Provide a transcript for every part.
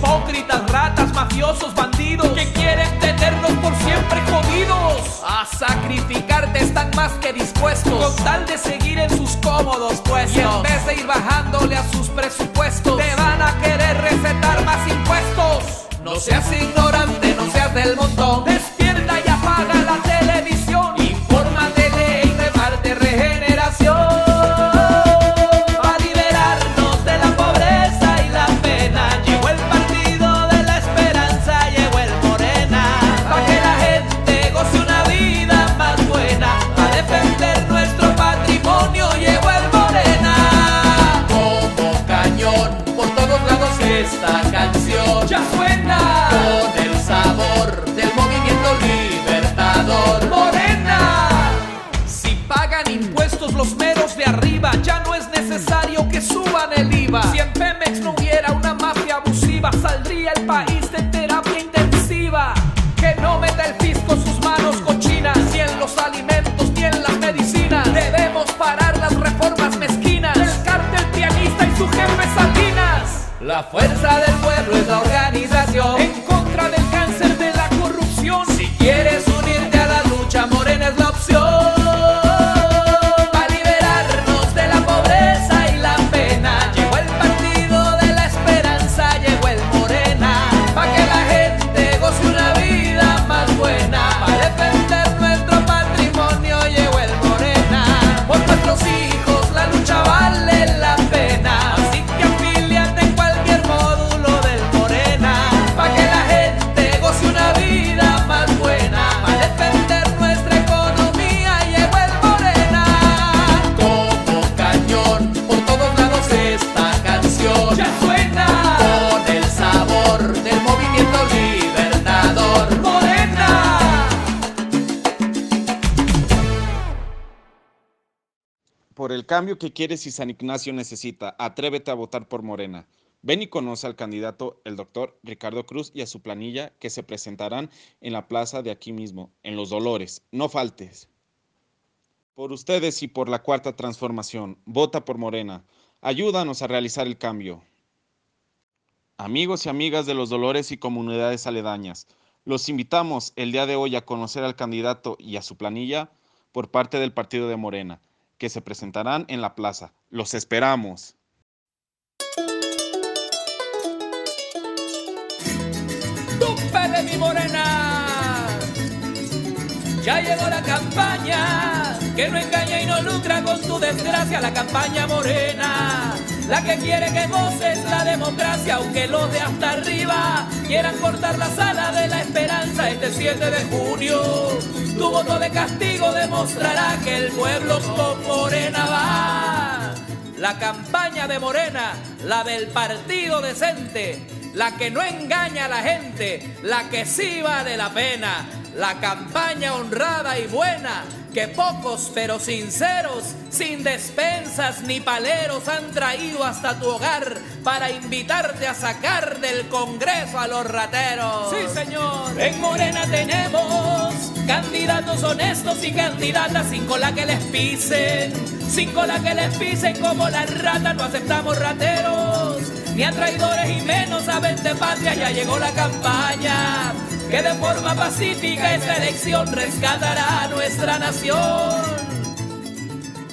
hipócritas, ratas, mafiosos, bandidos que quieren tenernos por siempre jodidos. A sacrificarte están más que dispuestos con tal de seguir en sus cómodos puestos. Y en vez de ir bajándole a sus presupuestos, te van a querer recetar más impuestos. No seas ignorante, esta canción ya suena. Con el sabor del movimiento libertador. Morena. Si pagan impuestos los meros de arriba, ya no es necesario que suban el IVA. Si en Pemex no hubiera una mafia abusiva, saldría el país de cambio que quieres y San Ignacio necesita, atrévete a votar por Morena. Ven y conoce al candidato, el doctor Ricardo Cruz, y a su planilla que se presentarán en la plaza de aquí mismo, en Los Dolores. No faltes. Por ustedes y por la cuarta transformación, vota por Morena. Ayúdanos a realizar el cambio. Amigos y amigas de Los Dolores y comunidades aledañas, los invitamos el día de hoy a conocer al candidato y a su planilla por parte del partido de Morena, que se presentarán en la plaza. Los esperamos. ¡Tupe de mi morena! Ya llegó la campaña que no engaña y no lucra con tu desgracia, la campaña morena. La que quiere que goces la democracia, aunque los de hasta arriba quieran cortar la sala de la esperanza este 7 de junio. Tu voto de castigo demostrará que el pueblo con Morena va. La campaña de Morena, la del partido decente, la que no engaña a la gente, la que sí vale la pena, la campaña honrada y buena, que pocos pero sinceros, sin despensas ni paleros han traído hasta tu hogar para invitarte a sacar del Congreso a los rateros. Sí, señor. En Morena tenemos candidatos honestos y candidatas sin cola que les pisen, sin cola que les pisen como las ratas, no aceptamos rateros, ni a traidores y menos a vente patria, ya llegó la campaña que de forma pacífica esta elección rescatará a nuestra nación.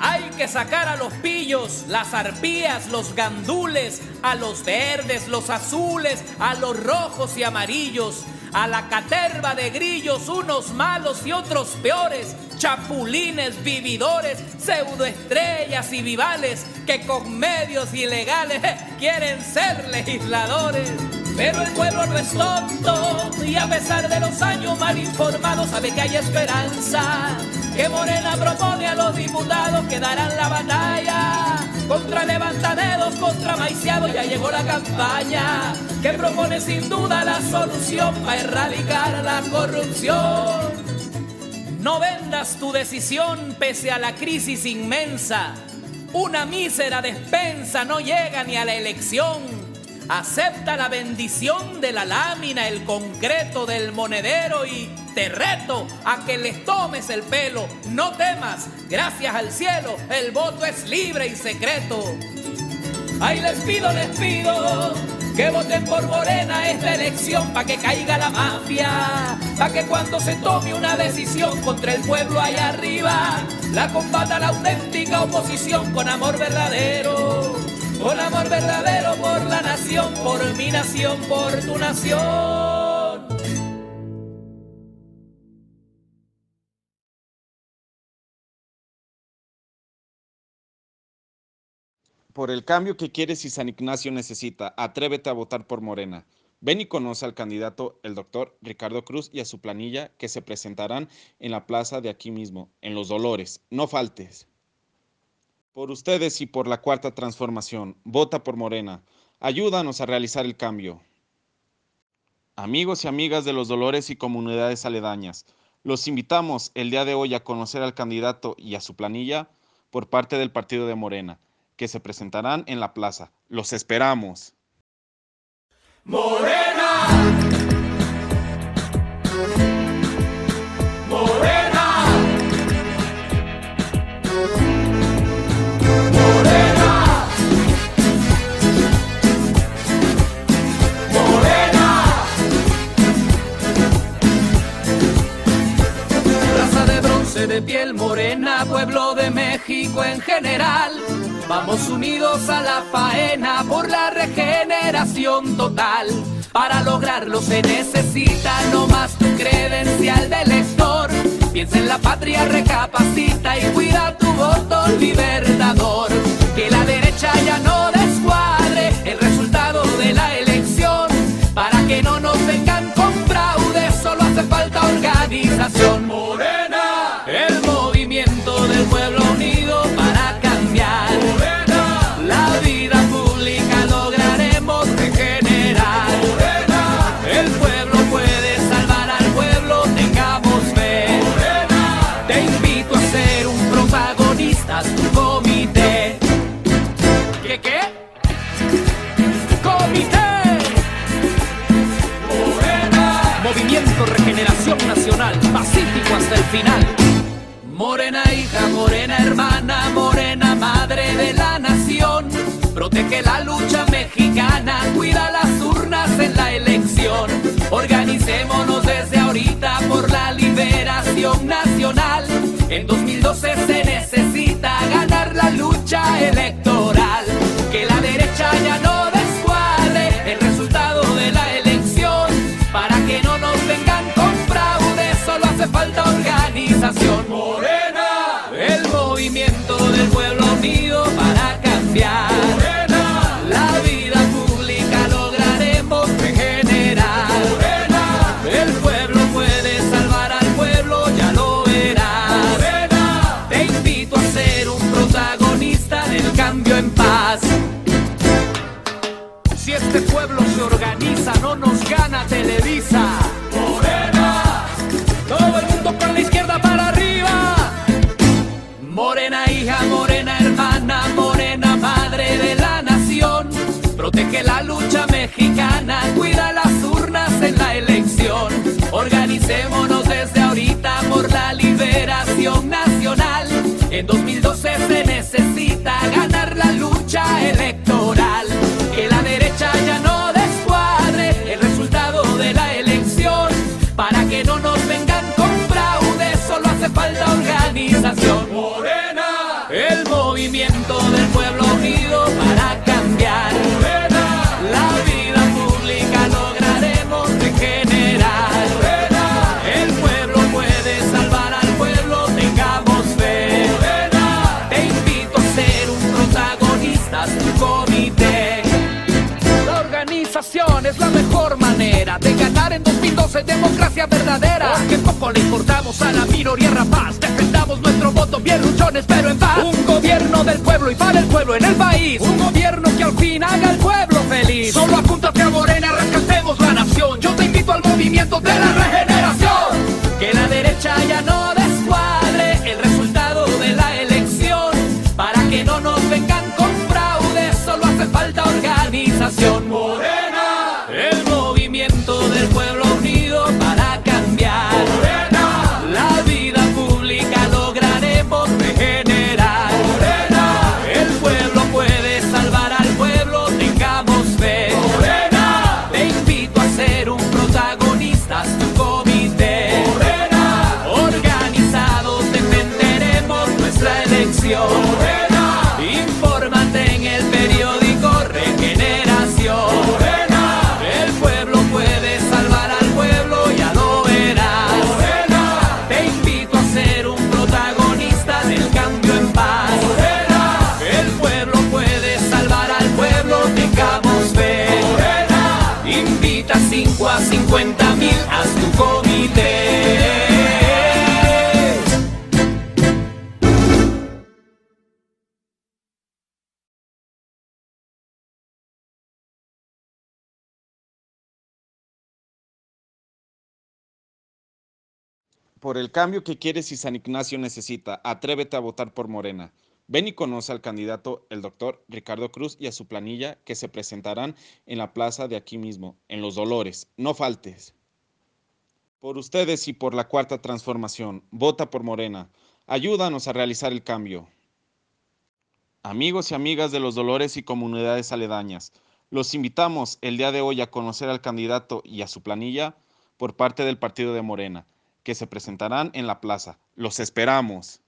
Hay que sacar a los pillos, las arpías, los gandules, a los verdes, los azules, a los rojos y amarillos, a la caterva de grillos, unos malos y otros peores, chapulines, vividores, pseudoestrellas y vivales que con medios ilegales quieren ser legisladores. Pero el pueblo no es tonto y a pesar de los años mal informados sabe que hay esperanza. Que Morena propone a los diputados que darán la batalla contra levantaderos, contra maiciados. Ya llegó la campaña que propone sin duda la solución para erradicar la corrupción. No vendas tu decisión pese a la crisis inmensa. Una mísera despensa no llega ni a la elección. Acepta la bendición de la lámina, el concreto del monedero y te reto a que les tomes el pelo. No temas, gracias al cielo, el voto es libre y secreto. Ay, les pido, les pido que voten por Morena esta elección para que caiga la mafia, para que cuando se tome una decisión contra el pueblo allá arriba, la combata la auténtica oposición con amor verdadero, con amor verdadero por la nación, por mi nación, por tu nación. por el cambio que quieres y San Ignacio necesita. Atrévete a votar por Morena. Ven y conoce al candidato, el doctor Ricardo Cruz, y a su planilla que se presentarán en la plaza de aquí mismo, en Los Dolores. No faltes. Por ustedes y por la cuarta transformación, vota por Morena. Ayúdanos a realizar el cambio. Amigos y amigas de Los Dolores y comunidades aledañas, los invitamos el día de hoy a conocer al candidato y a su planilla por parte del partido de Morena que se presentarán en la plaza. Los esperamos. Morena. De piel morena, pueblo de México en general Vamos unidos a la faena por la regeneración total. Para lograrlo se necesita no más tu credencial de lector. Piensa en la patria, recapacita y cuida tu voto libertador. Que la derecha ya no descuadre el resultado de la elección. Para que no nos vengan con fraude, solo hace falta organización. Morena, final. Morena hija, morena hermana, morena madre de la nación. Protege la lucha mexicana, cuida las urnas en la elección. Organicémonos desde ahorita por la liberación nacional. En 2012 se necesita ganar la lucha electoral. Que no de ganar en 2012 democracia verdadera. Porque poco le importamos a la minoría rapaz. Defendamos nuestro voto bien luchones, pero en paz. Un gobierno del pueblo y para el pueblo en el país. Un gobierno que al fin haga al pueblo feliz. Solo apúntate a Morena, rescatemos la nación. Yo te invito al movimiento de la Por el cambio que quieres y San Ignacio necesita, atrévete a votar por Morena. Ven y conoce al candidato, el doctor Ricardo Cruz, y a su planilla que se presentarán en la plaza de aquí mismo, en Los Dolores. No faltes. Por ustedes y por la cuarta transformación, vota por Morena. Ayúdanos a realizar el cambio. Amigos y amigas de Los Dolores y comunidades aledañas, los invitamos el día de hoy a conocer al candidato y a su planilla por parte del partido de Morena que se presentarán en la plaza. Los esperamos.